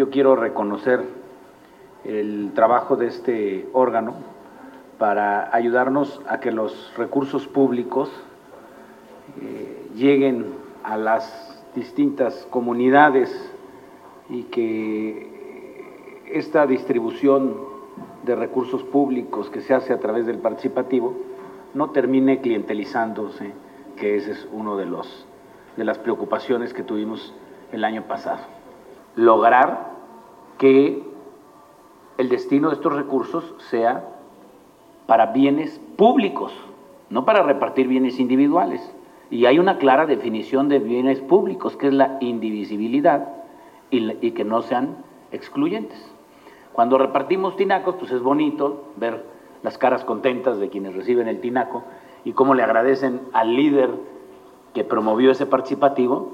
yo quiero reconocer el trabajo de este órgano para ayudarnos a que los recursos públicos eh, lleguen a las distintas comunidades y que esta distribución de recursos públicos que se hace a través del participativo no termine clientelizándose, que ese es uno de los de las preocupaciones que tuvimos el año pasado. Lograr que el destino de estos recursos sea para bienes públicos, no para repartir bienes individuales. Y hay una clara definición de bienes públicos, que es la indivisibilidad y, que no sean excluyentes. Cuando repartimos tinacos, pues es bonito ver las caras contentas de quienes reciben el tinaco y cómo le agradecen al líder que promovió ese participativo,